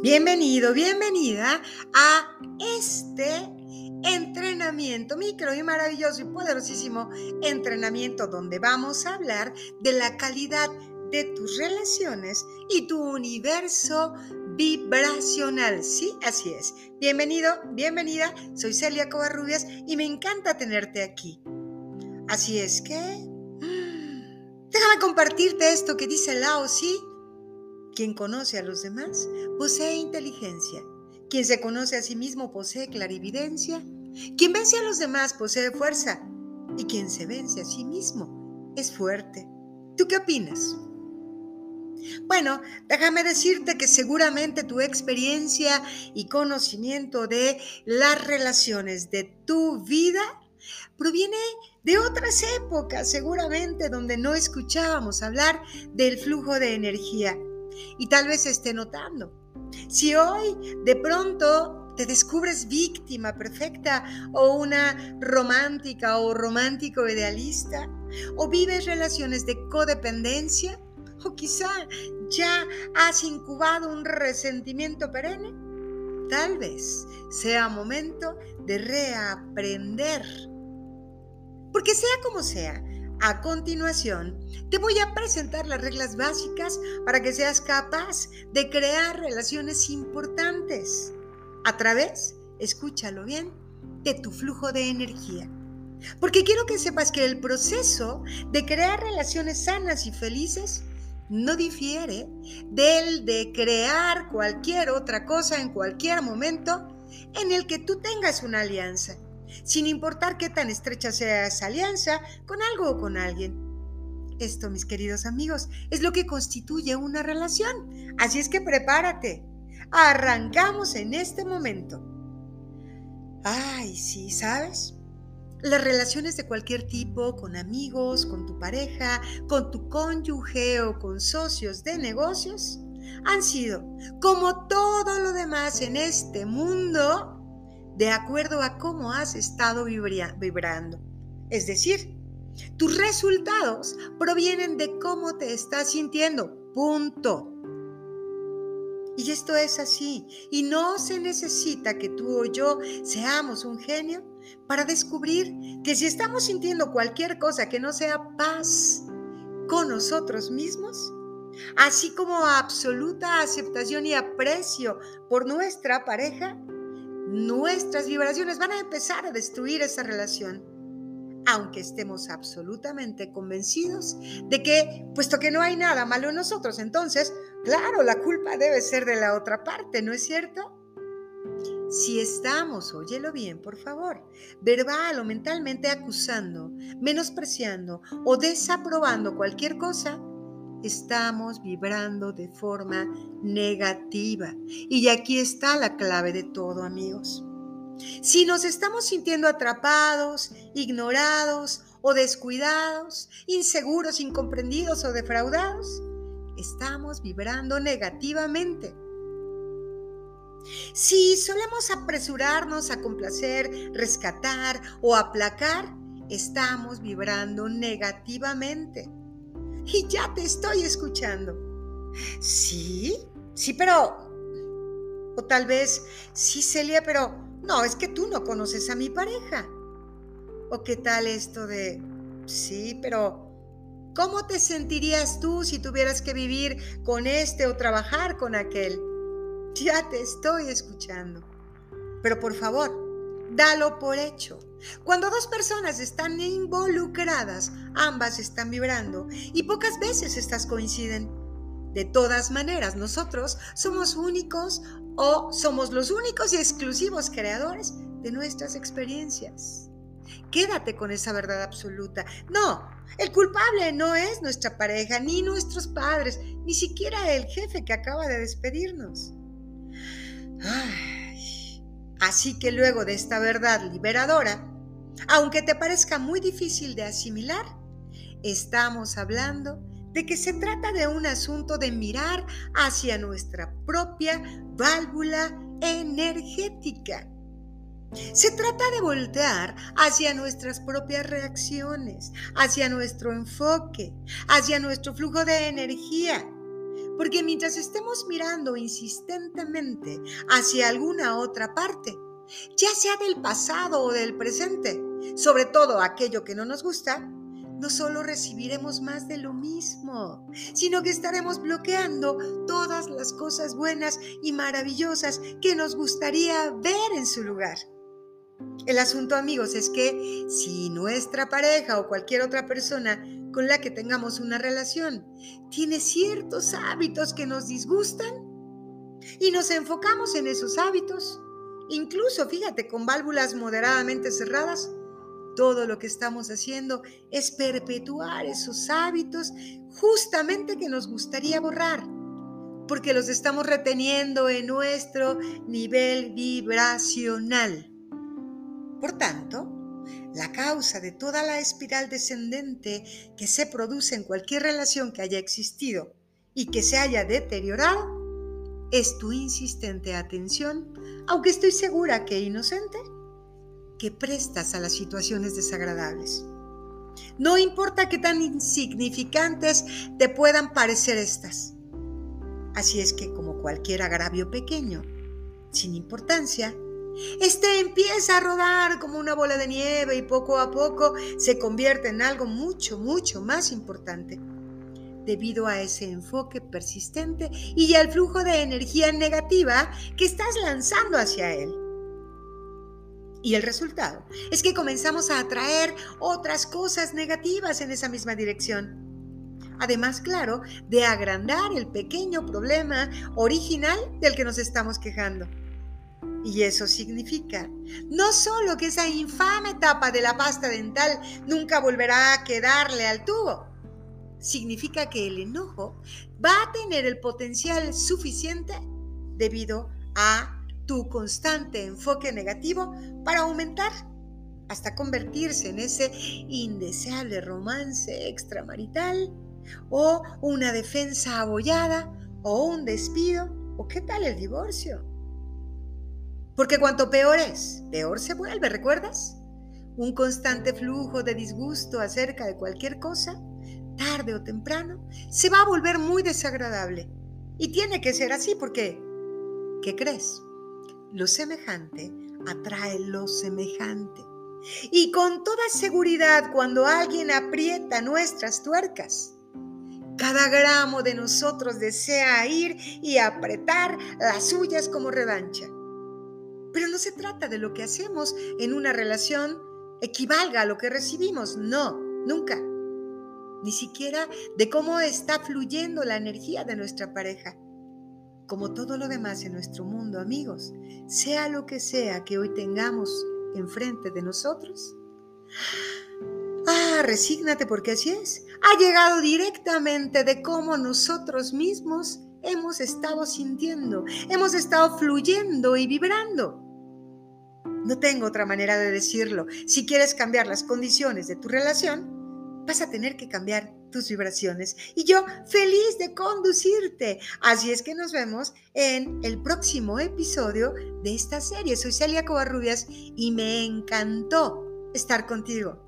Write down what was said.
Bienvenido, bienvenida a este entrenamiento micro y maravilloso y poderosísimo entrenamiento donde vamos a hablar de la calidad de tus relaciones y tu universo vibracional. Sí, así es. Bienvenido, bienvenida. Soy Celia Covarrubias y me encanta tenerte aquí. Así es que... Mm, déjame compartirte esto que dice Lao, ¿sí? Quien conoce a los demás posee inteligencia. Quien se conoce a sí mismo posee clarividencia. Quien vence a los demás posee fuerza. Y quien se vence a sí mismo es fuerte. ¿Tú qué opinas? Bueno, déjame decirte que seguramente tu experiencia y conocimiento de las relaciones de tu vida proviene de otras épocas, seguramente donde no escuchábamos hablar del flujo de energía y tal vez esté notando. Si hoy de pronto te descubres víctima perfecta o una romántica o romántico idealista, o vives relaciones de codependencia, o quizá ya has incubado un resentimiento perenne, tal vez sea momento de reaprender. Porque sea como sea, a continuación, te voy a presentar las reglas básicas para que seas capaz de crear relaciones importantes a través, escúchalo bien, de tu flujo de energía. Porque quiero que sepas que el proceso de crear relaciones sanas y felices no difiere del de crear cualquier otra cosa en cualquier momento en el que tú tengas una alianza sin importar qué tan estrecha sea esa alianza con algo o con alguien. Esto, mis queridos amigos, es lo que constituye una relación. Así es que prepárate. Arrancamos en este momento. Ay, sí, ¿sabes? Las relaciones de cualquier tipo, con amigos, con tu pareja, con tu cónyuge o con socios de negocios, han sido, como todo lo demás en este mundo, de acuerdo a cómo has estado vibrando. Es decir, tus resultados provienen de cómo te estás sintiendo. Punto. Y esto es así. Y no se necesita que tú o yo seamos un genio para descubrir que si estamos sintiendo cualquier cosa que no sea paz con nosotros mismos, así como absoluta aceptación y aprecio por nuestra pareja, nuestras vibraciones van a empezar a destruir esa relación, aunque estemos absolutamente convencidos de que, puesto que no hay nada malo en nosotros, entonces, claro, la culpa debe ser de la otra parte, ¿no es cierto? Si estamos, óyelo bien, por favor, verbal o mentalmente acusando, menospreciando o desaprobando cualquier cosa, estamos vibrando de forma negativa. Y aquí está la clave de todo, amigos. Si nos estamos sintiendo atrapados, ignorados o descuidados, inseguros, incomprendidos o defraudados, estamos vibrando negativamente. Si solemos apresurarnos a complacer, rescatar o aplacar, estamos vibrando negativamente y ya te estoy escuchando. Sí, sí, pero... O tal vez, sí, Celia, pero no, es que tú no conoces a mi pareja. ¿O qué tal esto de... Sí, pero... ¿Cómo te sentirías tú si tuvieras que vivir con este o trabajar con aquel? Ya te estoy escuchando. Pero por favor, dalo por hecho. Cuando dos personas están involucradas, ambas están vibrando y pocas veces estas coinciden. De todas maneras, nosotros somos únicos o somos los únicos y exclusivos creadores de nuestras experiencias. Quédate con esa verdad absoluta. No, el culpable no es nuestra pareja, ni nuestros padres, ni siquiera el jefe que acaba de despedirnos. Así que luego de esta verdad liberadora, aunque te parezca muy difícil de asimilar, estamos hablando de que se trata de un asunto de mirar hacia nuestra propia válvula energética. Se trata de voltear hacia nuestras propias reacciones, hacia nuestro enfoque, hacia nuestro flujo de energía, Porque mientras estemos mirando insistentemente hacia alguna otra parte, ya sea del pasado o del presente, sobre todo aquello que no nos gusta, no solo recibiremos más de lo mismo, sino que estaremos bloqueando todas las cosas buenas y maravillosas que nos gustaría ver en su lugar. El asunto, amigos, es que si nuestra pareja o cualquier otra persona con la que tengamos una relación tiene ciertos hábitos que nos disgustan y nos enfocamos en esos hábitos, incluso, fíjate, con válvulas moderadamente cerradas, todo lo que estamos haciendo es perpetuar esos hábitos justamente que nos gustaría borrar, porque los estamos reteniendo en nuestro nivel vibracional. Por tanto, la causa de toda la espiral descendente que se produce en cualquier relación que haya existido y que se haya deteriorado es tu insistente atención, aunque estoy segura que inocente, que prestas a las situaciones desagradables. No importa qué tan insignificantes te puedan parecer estas. Así es que como cualquier agravio pequeño, sin importancia, este empieza a rodar como una bola de nieve y poco a poco se convierte en algo mucho, mucho más importante debido a ese enfoque persistente y al flujo de energía negativa que estás lanzando hacia él. Y el resultado es que comenzamos a atraer otras cosas negativas en esa misma dirección. Además, claro, de agrandar el pequeño problema original del que nos estamos quejando. Y eso significa no solo que esa infame tapa de la pasta dental nunca volverá a quedarle al tubo, significa que el enojo va a tener el potencial suficiente debido a tu constante enfoque negativo para aumentar hasta convertirse en ese indeseable romance extramarital o una defensa abollada o un despido o qué tal el divorcio. Porque cuanto peor es, peor se vuelve, ¿recuerdas? Un constante flujo de disgusto acerca de cualquier cosa, tarde o temprano, se va a volver muy desagradable. Y tiene que ser así porque, ¿qué crees? Lo semejante atrae lo semejante. Y con toda seguridad, cuando alguien aprieta nuestras tuercas, cada gramo de nosotros desea ir y apretar las suyas como revancha. Pero no se trata de lo que hacemos en una relación equivalga a lo que recibimos. No, nunca. Ni siquiera de cómo está fluyendo la energía de nuestra pareja como todo lo demás en nuestro mundo, amigos, sea lo que sea que hoy tengamos enfrente de nosotros. Ah, resígnate porque así es. Ha llegado directamente de cómo nosotros mismos hemos estado sintiendo, hemos estado fluyendo y vibrando. No tengo otra manera de decirlo. Si quieres cambiar las condiciones de tu relación, vas a tener que cambiar tus vibraciones y yo feliz de conducirte. Así es que nos vemos en el próximo episodio de esta serie. Soy Celia Covarrubias y me encantó estar contigo.